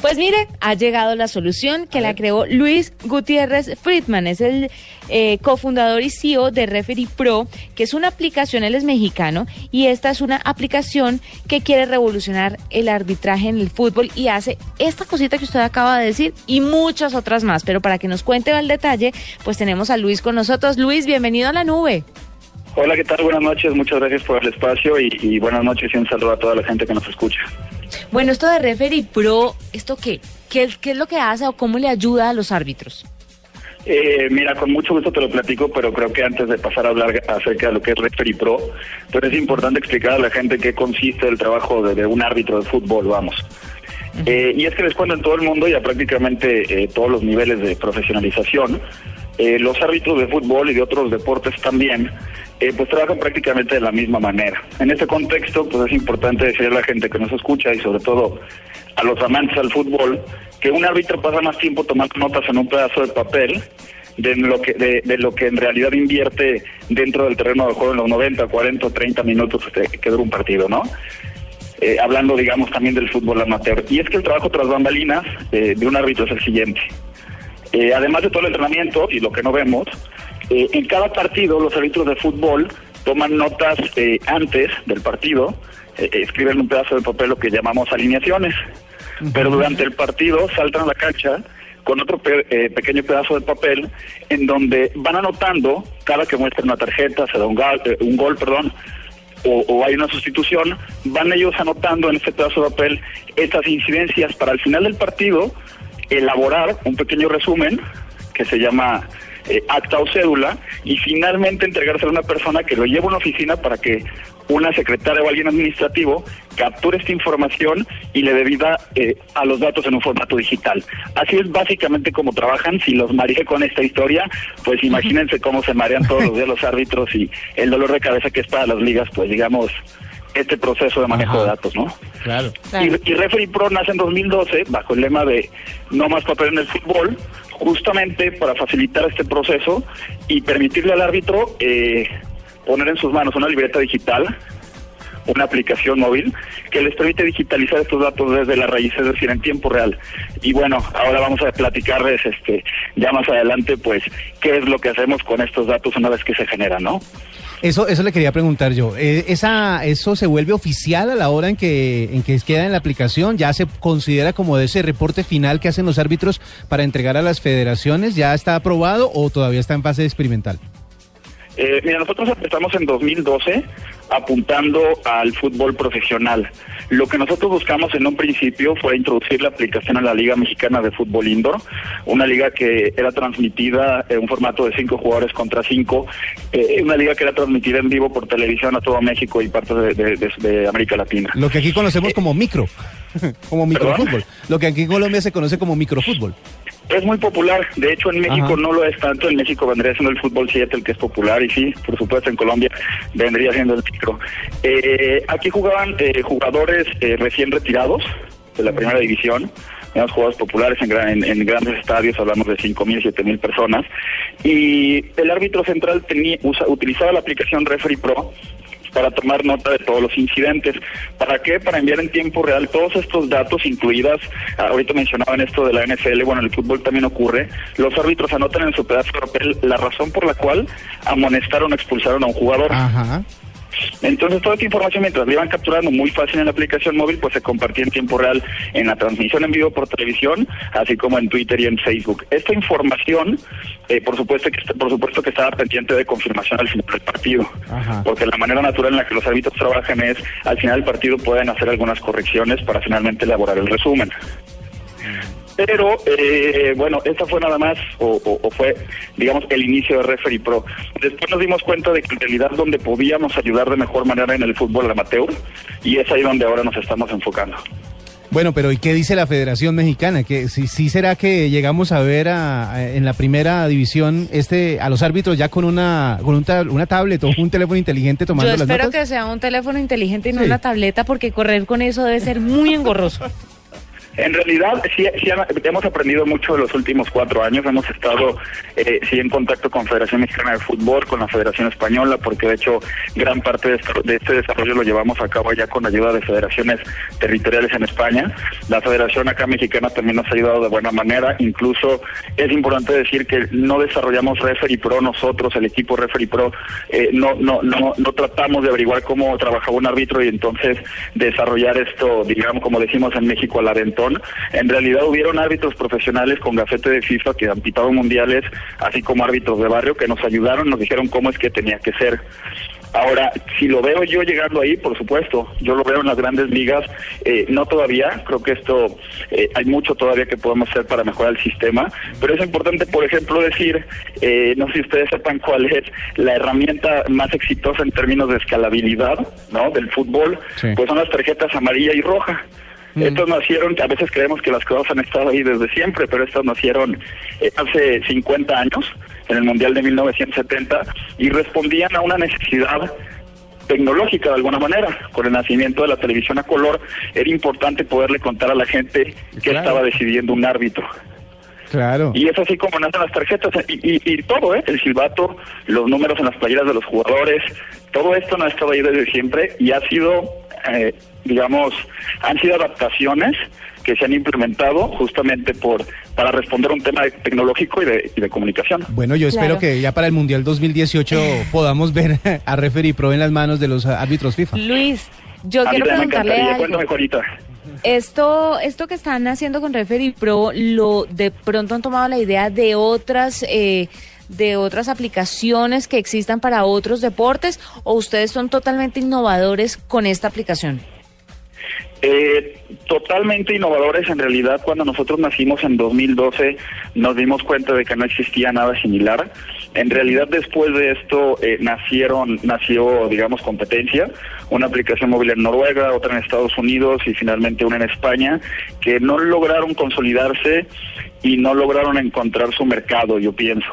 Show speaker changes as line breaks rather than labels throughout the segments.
Pues mire, ha llegado la solución que la creó Luis Gutiérrez Friedman. Es el eh, cofundador y CEO de Referee Pro, que es una aplicación, él es mexicano, y esta es una aplicación que quiere revolucionar el arbitraje en el fútbol y hace esta cosita que usted acaba de decir y muchas otras más. Pero para que nos cuente el detalle, pues tenemos a Luis con nosotros. Luis, bienvenido a la nube.
Hola, ¿qué tal? Buenas noches, muchas gracias por el espacio y, buenas noches y un saludo a toda la gente que nos escucha.
Bueno, esto de Referee Pro, ¿esto qué? ¿Qué, es lo que hace o cómo le ayuda a los árbitros?
Eh, mira, con mucho gusto te lo platico, pero creo que antes de pasar a hablar acerca de lo que es Referee Pro, pues es importante explicar a la gente qué consiste el trabajo de, un árbitro de fútbol, vamos. Eh, y es que les cuento en todo el mundo y a prácticamente eh, todos los niveles de profesionalización, los árbitros de fútbol y de otros deportes también eh, pues trabajan prácticamente de la misma manera. En este contexto, pues es importante decirle a la gente que nos escucha y sobre todo a los amantes al fútbol que un árbitro pasa más tiempo tomando notas en un pedazo de papel de lo que de, lo que en realidad invierte dentro del terreno de juego en los 90, 40 o 30 minutos que dura un partido, ¿no? Eh, hablando, digamos, también del fútbol amateur. Y es que el trabajo tras bambalinas eh, de un árbitro es el siguiente. Además de todo el entrenamiento y lo que no vemos, eh, en cada partido los árbitros de fútbol toman notas eh, antes del partido, eh, escriben un pedazo de papel lo que llamamos alineaciones, pero durante el partido saltan a la cancha con otro pequeño pedazo de papel en donde van anotando cada que muestran una tarjeta, se da un, un gol, perdón, o, o, hay una sustitución, van ellos anotando en este pedazo de papel estas incidencias para al final del partido elaborar un pequeño resumen que se llama eh, acta o cédula y finalmente entregarse a una persona que lo lleve a una oficina para que una secretaria o alguien administrativo capture esta información y le dé vida eh, a los datos en un formato digital. Así es básicamente como trabajan. Si los mareé con esta historia, pues imagínense cómo se marean todos los días los árbitros y el dolor de cabeza que es para las ligas, pues digamos, este proceso de manejo de datos, ¿no?
Claro.
Y, y Referee Pro nace en 2012 bajo el lema de no más papel en el fútbol, justamente para facilitar este proceso y permitirle al árbitro eh, poner en sus manos una libreta digital, una aplicación móvil que les permite digitalizar estos datos desde la raíz, es decir, en tiempo real. Y bueno, ahora vamos a platicarles este, ya más adelante, pues, qué es lo que hacemos con estos datos una vez que se generan, ¿no?
Eso, eso le quería preguntar yo. Eh, esa, ¿Eso se vuelve oficial a la hora en que, en que queda en la aplicación? ¿Ya se considera como de ese reporte final que hacen los árbitros para entregar a las federaciones? ¿Ya está aprobado o todavía está en fase experimental?
Eh, mira, nosotros empezamos en 2012 apuntando al fútbol profesional. Lo que nosotros buscamos en un principio fue introducir la aplicación a la Liga Mexicana de Fútbol Indoor, una liga que era transmitida en un formato de cinco jugadores contra cinco, eh, una liga que era transmitida en vivo por televisión a todo México y partes de, América Latina.
Lo que aquí conocemos como micro, como microfútbol. Lo que aquí en Colombia se conoce como microfútbol.
Es muy popular, de hecho en México no lo es tanto, en México vendría siendo el fútbol 7 el que es popular. Y sí, por supuesto en Colombia vendría siendo el micro. Eh, aquí jugaban eh, jugadores eh, recién retirados de la primera división, eran jugadores populares en, en, grandes estadios, hablamos de 5.000, 7.000 personas, y el árbitro central tenía, utilizaba la aplicación Referee Pro para tomar nota de todos los incidentes. ¿Para qué? Para enviar en tiempo real todos estos datos, incluidas, ahorita mencionaban esto de la NFL, bueno, en el fútbol también ocurre, los árbitros anotan en su pedazo de papel la razón por la cual amonestaron o expulsaron a un jugador. Ajá. Entonces, toda esta información, mientras la iban capturando muy fácil en la aplicación móvil, pues se compartía en tiempo real en la transmisión en vivo por televisión, así como en Twitter y en Facebook. Esta información, eh, por supuesto que por supuesto que estaba pendiente de confirmación al final del partido, porque la manera natural en la que los árbitros trabajan es, al final del partido pueden hacer algunas correcciones para finalmente elaborar el resumen. Pero, eh, bueno, esta fue nada más, o, fue, digamos, el inicio de Referee Pro. Después nos dimos cuenta de que en realidad donde podíamos ayudar de mejor manera en el fútbol amateur, y es ahí donde ahora nos estamos enfocando.
Bueno, pero ¿y qué dice la Federación Mexicana? ¿Que sí, sí será que llegamos a ver en la primera división este a los árbitros ya con una con una tablet o un teléfono inteligente tomando
Yo
espero
que sea un teléfono inteligente y no una tableta porque correr con eso debe ser muy engorroso.
En realidad, sí, sí hemos aprendido mucho en los últimos cuatro años. Hemos estado, eh, sí, en contacto con Federación Mexicana de Fútbol, con la Federación Española, porque de hecho gran parte de, este desarrollo lo llevamos a cabo ya con ayuda de federaciones territoriales en España. La Federación acá mexicana también nos ha ayudado de buena manera. Incluso es importante decir que no desarrollamos Referee Pro nosotros, el equipo Referee Pro, eh, no, no, no, no tratamos de averiguar cómo trabajaba un árbitro y entonces desarrollar esto, digamos, como decimos en México, al aventón. En realidad hubieron árbitros profesionales con gafete de FIFA que han pitado mundiales, así como árbitros de barrio que nos ayudaron, nos dijeron cómo es que tenía que ser. Ahora, si lo veo yo llegando ahí, por supuesto, yo lo veo en las grandes ligas, eh, no todavía, creo que esto, eh, hay mucho todavía que podemos hacer para mejorar el sistema, pero es importante, por ejemplo, decir, eh, no sé si ustedes sepan cuál es la herramienta más exitosa en términos de escalabilidad, ¿no? Del fútbol, pues son las tarjetas amarilla y roja. Mm. Estos nacieron, a veces creemos que las cosas han estado ahí desde siempre, pero estas nacieron hace 50 años en el Mundial de 1970 y respondían a una necesidad tecnológica de alguna manera. Con el nacimiento de la televisión a color era importante poderle contar a la gente que estaba decidiendo un árbitro.
Claro.
Y es así como nacen las tarjetas y, todo, ¿eh? El silbato, los números en las playeras de los jugadores, todo esto no ha estado ahí desde siempre y ha sido, eh, digamos, han sido adaptaciones que se han implementado justamente por para responder a un tema tecnológico y de, comunicación.
Bueno, yo espero que ya para el Mundial 2018 podamos ver a Referee Pro en las manos de los árbitros FIFA.
Luis, yo quiero preguntarle algo. Esto, esto que están haciendo con Referee Pro, lo de pronto han tomado la idea de otras eh, de otras aplicaciones que existan para otros deportes o ustedes son totalmente innovadores con esta aplicación?
Eh, totalmente innovadores en realidad cuando nosotros nacimos en 2012 nos dimos cuenta de que no existía nada similar en realidad después de esto eh, nacieron nació digamos competencia una aplicación móvil en Noruega otra en Estados Unidos y finalmente una en España que no lograron consolidarse y no lograron encontrar su mercado yo pienso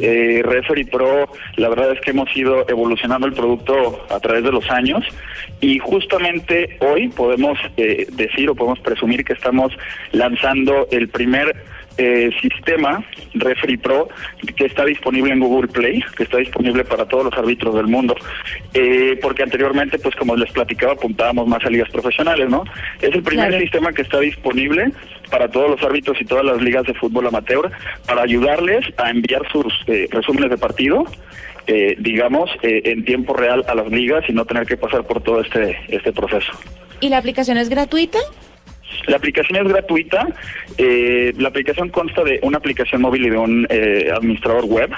eh, Referee Pro, la verdad es que hemos ido evolucionando el producto a través de los años y justamente hoy podemos eh, decir o podemos presumir que estamos lanzando el primer eh, sistema Referee Pro que está disponible en Google Play, que está disponible para todos los árbitros del mundo, eh, porque anteriormente, pues como les platicaba, apuntábamos más a ligas profesionales, ¿no? Es el primer sistema que está disponible para todos los árbitros y todas las ligas de fútbol amateur para ayudarles a enviar sus eh, resúmenes de partido. digamos, en tiempo real a las ligas y no tener que pasar por todo este, este proceso.
¿Y la aplicación es gratuita?
La aplicación es gratuita. Eh, la aplicación consta de una aplicación móvil y de un eh, administrador web.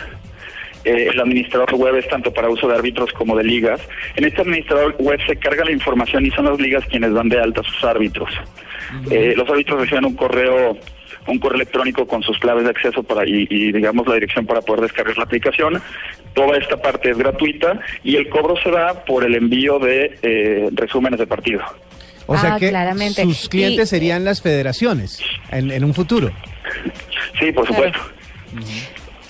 Eh, el administrador web es tanto para uso de árbitros como de ligas. En este administrador web se carga la información y son las ligas quienes dan de alta a sus árbitros. los árbitros reciben un correo un correo electrónico con sus claves de acceso para y, digamos la dirección para poder descargar la aplicación. Toda esta parte es gratuita y el cobro se da por el envío de resúmenes de partido.
O sea ah, que sus clientes serían las federaciones en, un futuro.
Sí, por supuesto.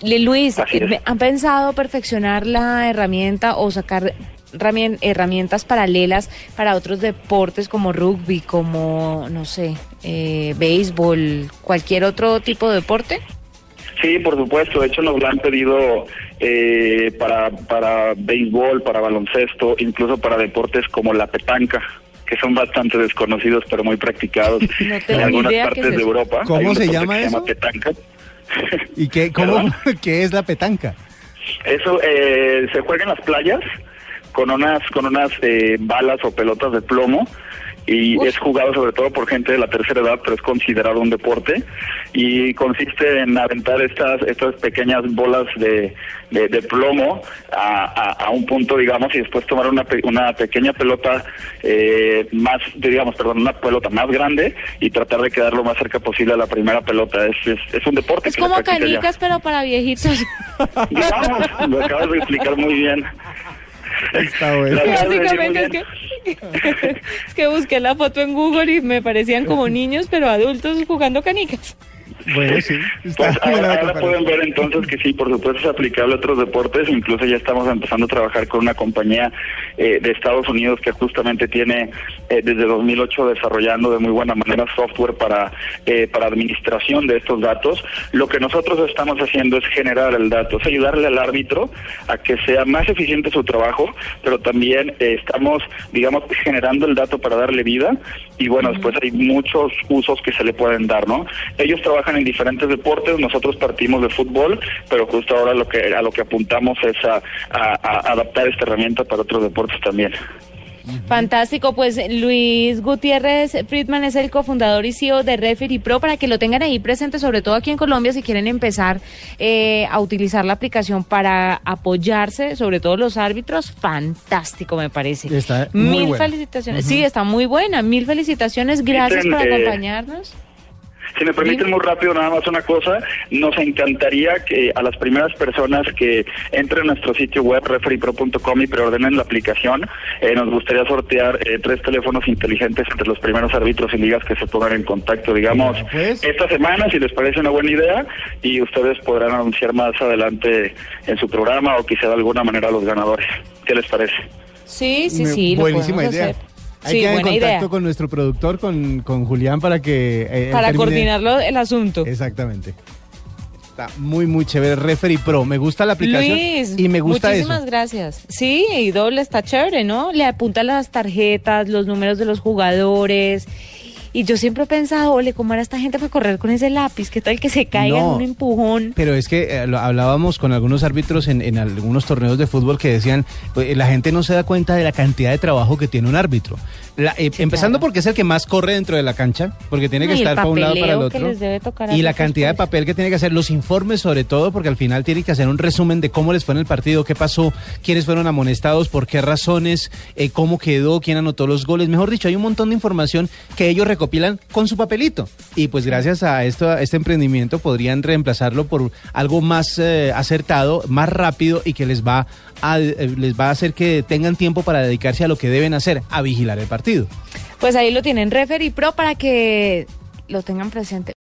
Luis, ¿han pensado perfeccionar la herramienta o sacar herramientas paralelas para otros deportes como rugby, como, no sé, eh, béisbol, cualquier otro tipo de deporte?
Sí, por supuesto. De hecho, nos lo han pedido eh, para, para béisbol, para baloncesto, incluso para deportes como la petanca que son bastante desconocidos pero muy practicados en algunas partes de Europa.
¿Cómo se llama eso? petanca. ¿Y qué, cómo, qué es la petanca?
Eso eh, se juega en las playas con unas con unas eh, balas o pelotas de plomo y es jugado sobre todo por gente de la tercera edad, pero es considerado un deporte y consiste en aventar estas estas pequeñas bolas de, de, plomo a, a, un punto, digamos, y después tomar una, una pequeña pelota eh, más, digamos, perdón, una pelota más grande y tratar de quedar lo más cerca posible a la primera pelota. Es, es, un deporte.
Es como canicas, pero para viejitos.
digamos, lo acabas de explicar muy bien.
Está bueno.
Básicamente es que, es que busqué la foto en Google y me parecían como niños, pero adultos jugando canicas.
Bueno, sí.
Pues ahora, pueden ver entonces que sí, por supuesto es aplicable a otros deportes. Incluso ya estamos empezando a trabajar con una compañía eh, de Estados Unidos que justamente tiene eh, desde 2008 desarrollando de muy buena manera software para, eh, para administración de estos datos. Lo que nosotros estamos haciendo es generar el dato, es ayudarle al árbitro a que sea más eficiente su trabajo, pero también estamos, digamos, generando el dato para darle vida y bueno, después hay muchos usos que se le pueden dar, ¿no? Ellos trabajan en diferentes deportes, nosotros partimos de fútbol, pero justo ahora lo que a lo que apuntamos es a, adaptar esta herramienta para otros deportes también.
Fantástico, pues Luis Gutiérrez Friedman es el cofundador y CEO de Referee Pro para que lo tengan ahí presente, sobre todo aquí en Colombia, si quieren empezar eh, a utilizar la aplicación para apoyarse, sobre todo los árbitros. Fantástico, me parece.
Está Mil
felicitaciones. Sí, está muy buena. Mil felicitaciones. Gracias por acompañarnos.
Si me permiten muy rápido nada más una cosa, nos encantaría que a las primeras personas que entren a nuestro sitio web referipro.com y preordenen la aplicación, eh, nos gustaría sortear eh, tres teléfonos inteligentes entre los primeros árbitros y ligas que se pongan en contacto, digamos, pues. esta semana, si les parece una buena idea, y ustedes podrán anunciar más adelante en su programa o quizá de alguna manera los ganadores. ¿Qué les parece?
Sí, sí, sí.
Buenísima idea. Hay que en contacto con nuestro productor, con, con Julián, para que...
Eh, para coordinarlo el asunto.
Exactamente. Está muy, muy chévere. Referee Pro. Me gusta la aplicación y me gusta
muchísimas gracias. Sí, y doble está chévere, ¿no? Le apunta las tarjetas, los números de los jugadores y yo siempre he pensado, ole, ¿cómo era esta gente para correr con ese lápiz? ¿Qué tal que se caiga en un empujón?
Pero es que eh, hablábamos con algunos árbitros en, en, algunos torneos de fútbol que decían, la gente no se da cuenta de la cantidad de trabajo que tiene un árbitro. Eh, empezando porque es el que más corre dentro de la cancha, porque tiene que estar para un lado para el otro. y la cantidad de papel que tiene que hacer, los informes sobre todo, porque al final tiene que hacer un resumen de cómo les fue en el partido, qué pasó, quiénes fueron amonestados, por qué razones, eh, cómo quedó, quién anotó los goles. Mejor dicho, hay un montón de información que ellos recopilan con su papelito. Y pues gracias a esto, este emprendimiento podrían reemplazarlo por algo más eh, acertado, más rápido y que les va a, les va a hacer que tengan tiempo para dedicarse a lo que deben hacer, a vigilar el partido.
Pues ahí lo tienen, Refer y Pro, para que lo tengan presente.